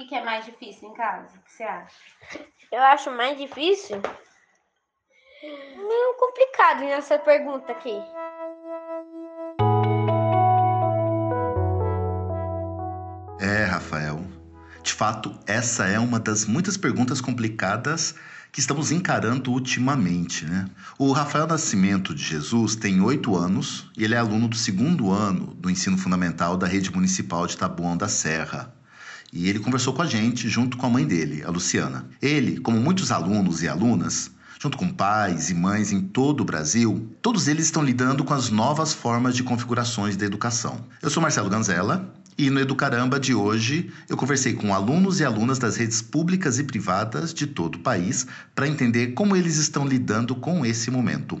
O que é mais difícil em casa? O que você acha? Eu acho mais difícil. Meio complicado nessa pergunta aqui. É, Rafael. De fato, essa é uma das muitas perguntas complicadas que estamos encarando ultimamente. Né? O Rafael Nascimento de Jesus tem oito anos e ele é aluno do segundo ano do ensino fundamental da rede municipal de Taboão da Serra. E ele conversou com a gente junto com a mãe dele, a Luciana. Ele, como muitos alunos e alunas, junto com pais e mães em todo o Brasil, todos eles estão lidando com as novas formas de configurações da educação. Eu sou Marcelo Ganzella e no Educaramba de hoje, eu conversei com alunos e alunas das redes públicas e privadas de todo o país para entender como eles estão lidando com esse momento.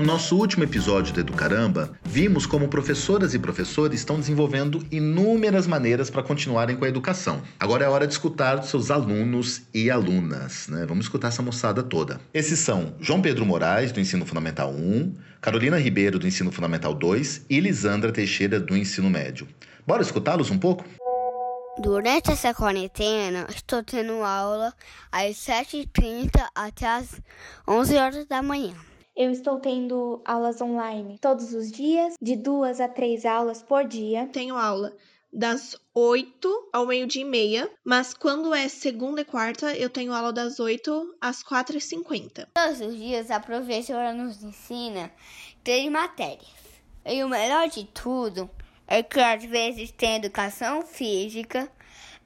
No nosso último episódio do Educaramba, vimos como professoras e professores estão desenvolvendo inúmeras maneiras para continuarem com a educação. Agora é hora de escutar seus alunos e alunas. Né? Vamos escutar essa moçada toda. Esses são João Pedro Moraes, do Ensino Fundamental 1, Carolina Ribeiro, do Ensino Fundamental 2 e Lisandra Teixeira, do Ensino Médio. Bora escutá-los um pouco? Durante essa quarentena, estou tendo aula às 7h30 até às 11 horas da manhã. Eu estou tendo aulas online todos os dias, de duas a três aulas por dia. Tenho aula das 8 ao meio-dia e meia, mas quando é segunda e quarta, eu tenho aula das 8 às 4h50. Todos os dias a professora nos ensina três matérias. E o melhor de tudo é que às vezes tem educação física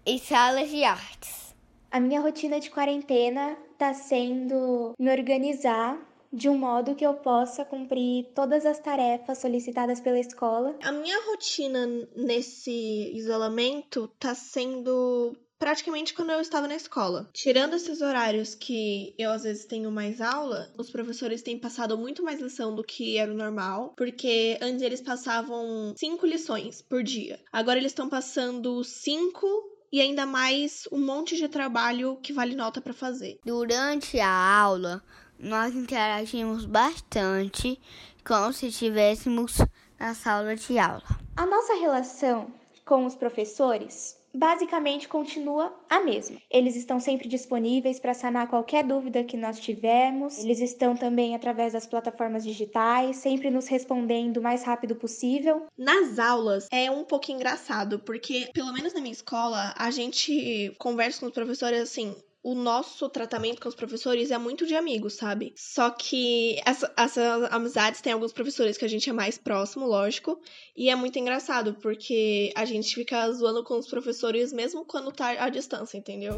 e salas de artes. A minha rotina de quarentena está sendo me organizar de um modo que eu possa cumprir todas as tarefas solicitadas pela escola. A minha rotina nesse isolamento tá sendo praticamente quando eu estava na escola. Tirando esses horários que eu às vezes tenho mais aula, os professores têm passado muito mais lição do que era o normal, porque antes eles passavam cinco lições por dia. Agora eles estão passando cinco e ainda mais um monte de trabalho que vale nota para fazer. Durante a aula, nós interagimos bastante como se estivéssemos na sala de aula. A nossa relação com os professores basicamente continua a mesma. Eles estão sempre disponíveis para sanar qualquer dúvida que nós tivermos. Eles estão também através das plataformas digitais, sempre nos respondendo o mais rápido possível. Nas aulas é um pouco engraçado, porque pelo menos na minha escola, a gente conversa com os professores assim, o nosso tratamento com os professores é muito de amigos, sabe? Só que essa, essas amizades tem alguns professores que a gente é mais próximo, lógico, e é muito engraçado, porque a gente fica zoando com os professores mesmo quando tá à distância, entendeu?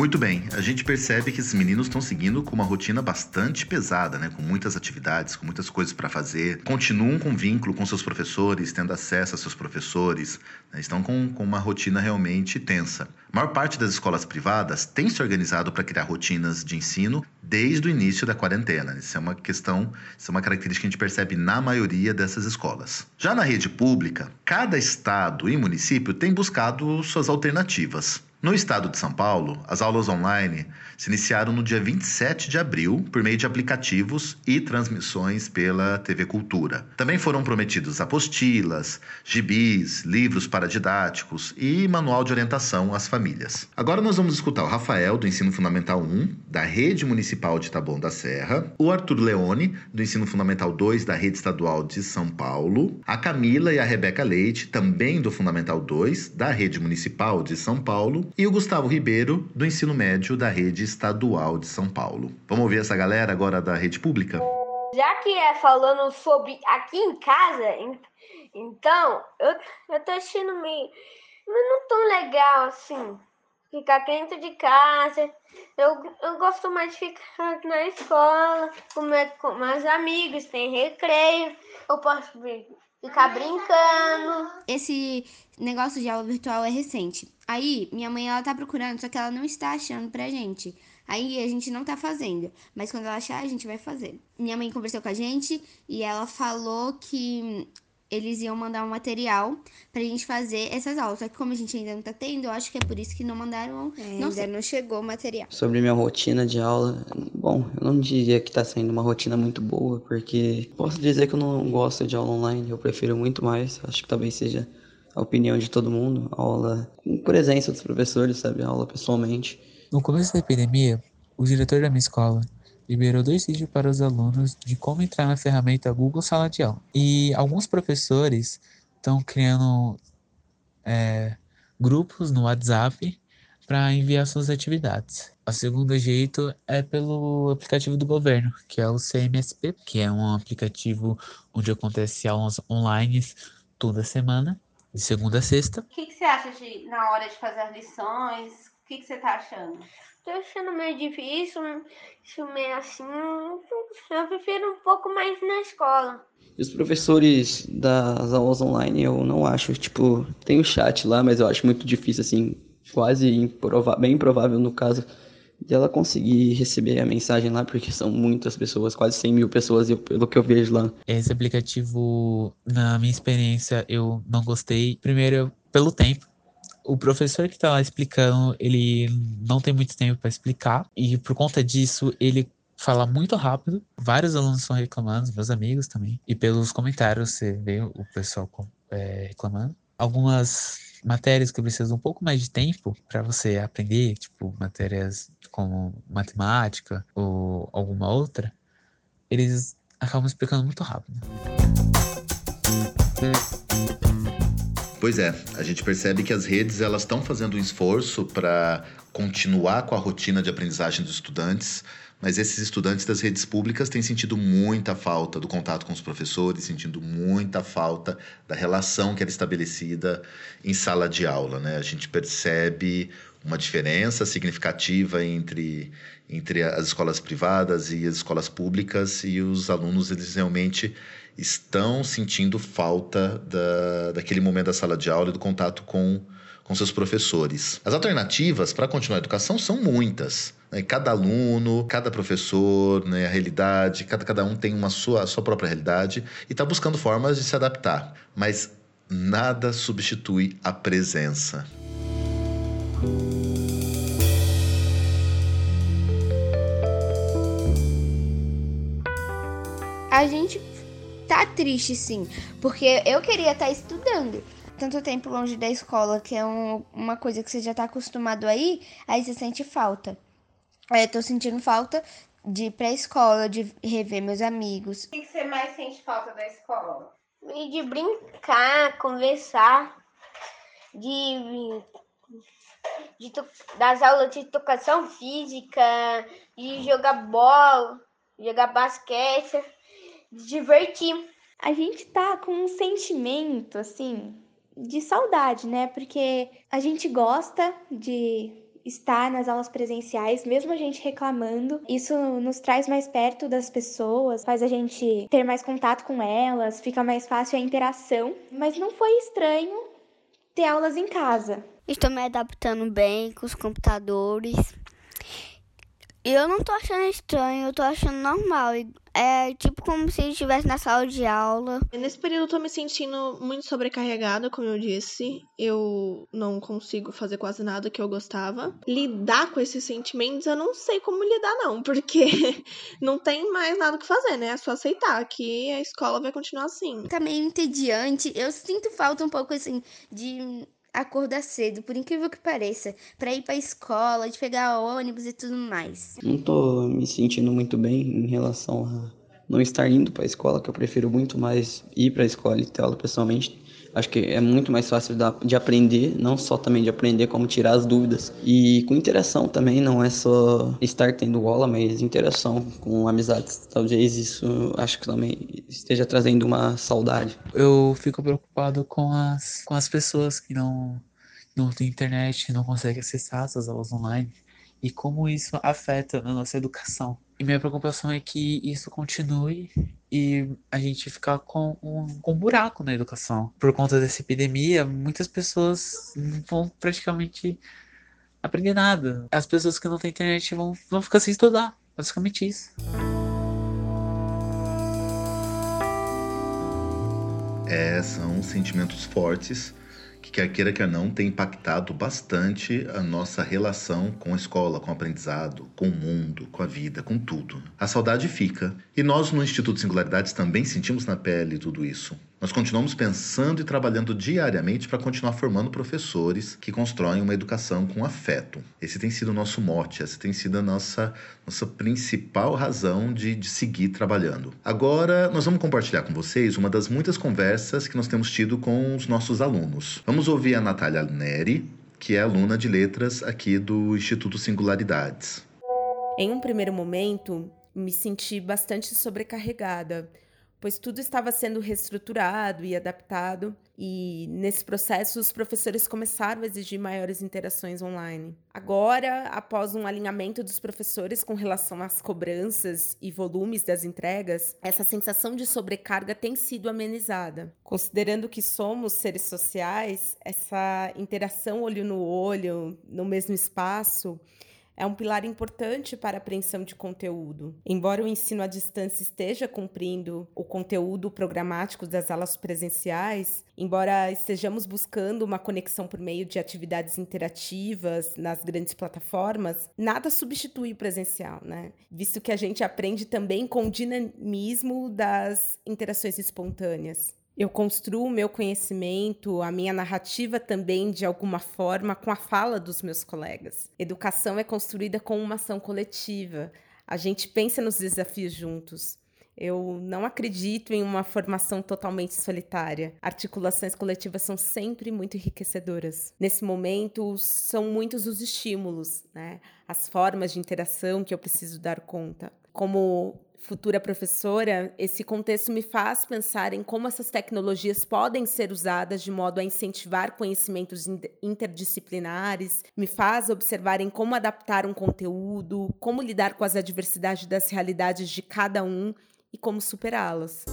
Muito bem, a gente percebe que esses meninos estão seguindo com uma rotina bastante pesada, né? Com muitas atividades, com muitas coisas para fazer. Continuam com vínculo com seus professores, tendo acesso a seus professores. Né? Estão com, com uma rotina realmente tensa. A maior parte das escolas privadas tem se organizado para criar rotinas de ensino desde o início da quarentena. Isso é uma questão, isso é uma característica que a gente percebe na maioria dessas escolas. Já na rede pública, cada estado e município tem buscado suas alternativas. No estado de São Paulo, as aulas online se iniciaram no dia 27 de abril por meio de aplicativos e transmissões pela TV Cultura. Também foram prometidos apostilas, gibis, livros paradidáticos e manual de orientação às famílias. Agora nós vamos escutar o Rafael, do Ensino Fundamental 1, da Rede Municipal de Taboão da Serra, o Arthur Leone, do Ensino Fundamental 2, da Rede Estadual de São Paulo, a Camila e a Rebeca Leite, também do Fundamental 2, da Rede Municipal de São Paulo, e o Gustavo Ribeiro, do ensino médio da rede estadual de São Paulo. Vamos ouvir essa galera agora da rede pública? Já que é falando sobre aqui em casa, então eu, eu tô achando meio. não tão legal assim. Ficar dentro de casa. Eu, eu gosto mais de ficar na escola, com, com meus amigos, tem recreio. Eu posso ficar brincando. Esse negócio de aula virtual é recente. Aí, minha mãe, ela tá procurando, só que ela não está achando pra gente. Aí a gente não tá fazendo, mas quando ela achar, a gente vai fazer. Minha mãe conversou com a gente e ela falou que eles iam mandar um material pra gente fazer essas aulas. Só que como a gente ainda não tá tendo, eu acho que é por isso que não mandaram. É, não ainda sei. não chegou o material. Sobre minha rotina de aula, bom, eu não diria que tá sendo uma rotina muito boa, porque posso dizer que eu não gosto de aula online, eu prefiro muito mais, acho que talvez seja a opinião de todo mundo, aula com presença dos professores, sabe, aula pessoalmente. No começo da epidemia, o diretor da minha escola liberou dois vídeos para os alunos de como entrar na ferramenta Google Sala de Aula. E alguns professores estão criando é, grupos no WhatsApp para enviar suas atividades. O segundo jeito é pelo aplicativo do governo, que é o CMSP, que é um aplicativo onde acontece aulas online toda semana, de segunda a sexta. O que, que você acha de, na hora de fazer as lições? O que, que você tá achando? Tô achando meio difícil, isso meio assim. Eu prefiro um pouco mais na escola. E os professores das aulas online, eu não acho, tipo, tem o chat lá, mas eu acho muito difícil, assim, quase improva bem improvável no caso de ela conseguir receber a mensagem lá, porque são muitas pessoas, quase 100 mil pessoas, eu- pelo que eu vejo lá. Esse aplicativo, na minha experiência, eu não gostei. Primeiro, pelo tempo. O professor que tá lá explicando, ele não tem muito tempo para explicar. E por conta disso, ele fala muito rápido. Vários alunos estão reclamando, meus amigos também. E pelos comentários, você vê o pessoal é, reclamando. Algumas matérias que precisam um pouco mais de tempo para você aprender, tipo matérias como matemática ou alguma outra, eles acabam explicando muito rápido. Pois é, a gente percebe que as redes elas estão fazendo um esforço para continuar com a rotina de aprendizagem dos estudantes, mas esses estudantes das redes públicas têm sentido muita falta do contato com os professores, sentindo muita falta da relação que era estabelecida em sala de aula, né? A gente percebe uma diferença significativa entre, entre as escolas privadas e as escolas públicas e os alunos eles realmente estão sentindo falta da, daquele momento da sala de aula e do contato com, com seus professores. As alternativas para continuar a educação são muitas. Né? Cada aluno, cada professor, né? a realidade, cada, cada um tem uma sua, sua própria realidade e está buscando formas de se adaptar. Mas nada substitui a presença. A gente tá triste, sim, porque eu queria estar estudando. Tanto tempo longe da escola, que é um- uma coisa que você já tá acostumado aí, aí você sente falta. Aí eu tô sentindo falta de ir pra escola, de rever meus amigos. O que, você mais sente falta da escola? E de brincar, conversar, de, de to- das aulas de educação física, de jogar bola, jogar basquete, divertir. A gente tá com um sentimento, assim, de saudade, né? Porque a gente gosta de estar nas aulas presenciais, mesmo a gente reclamando. Isso nos traz mais perto das pessoas, faz a gente ter mais contato com elas, fica mais fácil a interação. Mas não foi estranho ter aulas em casa. Estou me adaptando bem com os computadores. E eu não tô achando estranho, eu tô achando normal. E É tipo como se estivesse na sala de aula. Nesse período eu tô me sentindo muito sobrecarregada, como eu disse. Eu não consigo fazer quase nada que eu gostava. Lidar com esses sentimentos, eu não sei como lidar, não, porque não tem mais nada o que fazer, né? É só aceitar que a escola vai continuar assim. Tá meio entediante. Eu sinto falta um pouco, assim, de acordar cedo, por incrível que pareça, pra ir pra escola, de pegar ônibus e tudo mais. Não tô me sentindo muito bem em relação a não estar indo para a escola, que eu prefiro muito mais ir para a escola e ter aula pessoalmente. Acho que é muito mais fácil de aprender, não só também de aprender, como tirar as dúvidas. E com interação também, não é só estar tendo aula, mas interação com amizades. Talvez isso, acho que também esteja trazendo uma saudade. Eu fico preocupado com as, com as pessoas que não, não têm internet, não conseguem acessar essas aulas online e como isso afeta na nossa educação. E minha preocupação é que isso continue e a gente ficar com um, com um buraco na educação. Por conta dessa epidemia, muitas pessoas não vão praticamente aprender nada. As pessoas que não têm internet vão, vão ficar sem estudar. Basicamente isso. É, são sentimentos fortes que, quer queira, quer não, tem impactado bastante a nossa relação com a escola, com o aprendizado, com o mundo, com a vida, com tudo. A saudade fica. E nós, no Instituto Singularidades, também sentimos na pele tudo isso. Nós continuamos pensando e trabalhando diariamente para continuar formando professores que constroem uma educação com afeto. Esse tem sido o nosso mote, essa tem sido a nossa, nossa principal razão de, de seguir trabalhando. Agora, nós vamos compartilhar com vocês uma das muitas conversas que nós temos tido com os nossos alunos. Vamos ouvir a Natália Neri, que é aluna de letras aqui do Instituto Singularidades. Em um primeiro momento, me senti bastante sobrecarregada pois tudo estava sendo reestruturado e adaptado, e nesse processo os professores começaram a exigir maiores interações online. Agora, após um alinhamento dos professores com relação às cobranças e volumes das entregas, essa sensação de sobrecarga tem sido amenizada. Considerando que somos seres sociais, essa interação olho no olho, no mesmo espaço, é um pilar importante para a apreensão de conteúdo. Embora o ensino à distância esteja cumprindo o conteúdo programático das aulas presenciais, embora estejamos buscando uma conexão por meio de atividades interativas nas grandes plataformas, nada substitui o presencial, né? Visto que a gente aprende também com o dinamismo das interações espontâneas. Eu construo o meu conhecimento, a minha narrativa também, de alguma forma, com a fala dos meus colegas. Educação é construída com uma ação coletiva. A gente pensa nos desafios juntos. Eu não acredito em uma formação totalmente solitária. Articulações coletivas são sempre muito enriquecedoras. Nesse momento, são muitos os estímulos, né? as formas de interação que eu preciso dar conta. Como futura professora, esse contexto me faz pensar em como essas tecnologias podem ser usadas de modo a incentivar conhecimentos interdisciplinares, me faz observar em como adaptar um conteúdo, como lidar com as adversidades das realidades de cada um e como superá-las.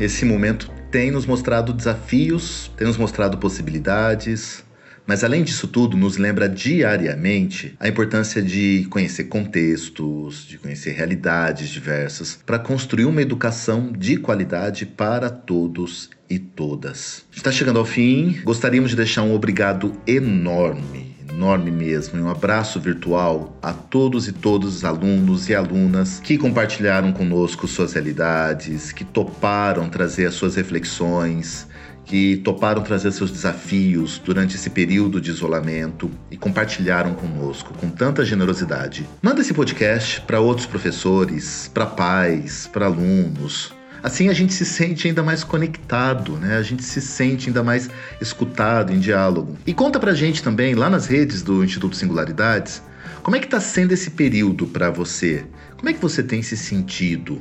Esse momento tem nos mostrado desafios, tem nos mostrado possibilidades, mas além disso tudo, nos lembra diariamente a importância de conhecer contextos, de conhecer realidades diversas, para construir uma educação de qualidade para todos e todas. Está chegando ao fim, gostaríamos de deixar um obrigado enorme enorme mesmo, e um abraço virtual a todos e todos os alunos e alunas que compartilharam conosco suas realidades, que toparam trazer as suas reflexões, que toparam trazer seus desafios durante esse período de isolamento e compartilharam conosco com tanta generosidade. Manda esse podcast para outros professores, para pais, para alunos. Assim a gente se sente ainda mais conectado, né? A gente se sente ainda mais escutado em diálogo. E conta pra gente também lá nas redes do Instituto Singularidades, como é que está sendo esse período para você? Como é que você tem se sentido?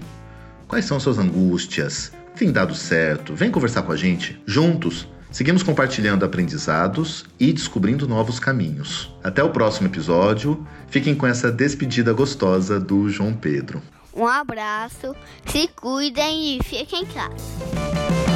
Quais são suas angústias? Tem dado certo, vem conversar com a gente. Juntos, seguimos compartilhando aprendizados e descobrindo novos caminhos. Até o próximo episódio. Fiquem com essa despedida gostosa do João Pedro. Um abraço, se cuidem e fiquem em casa.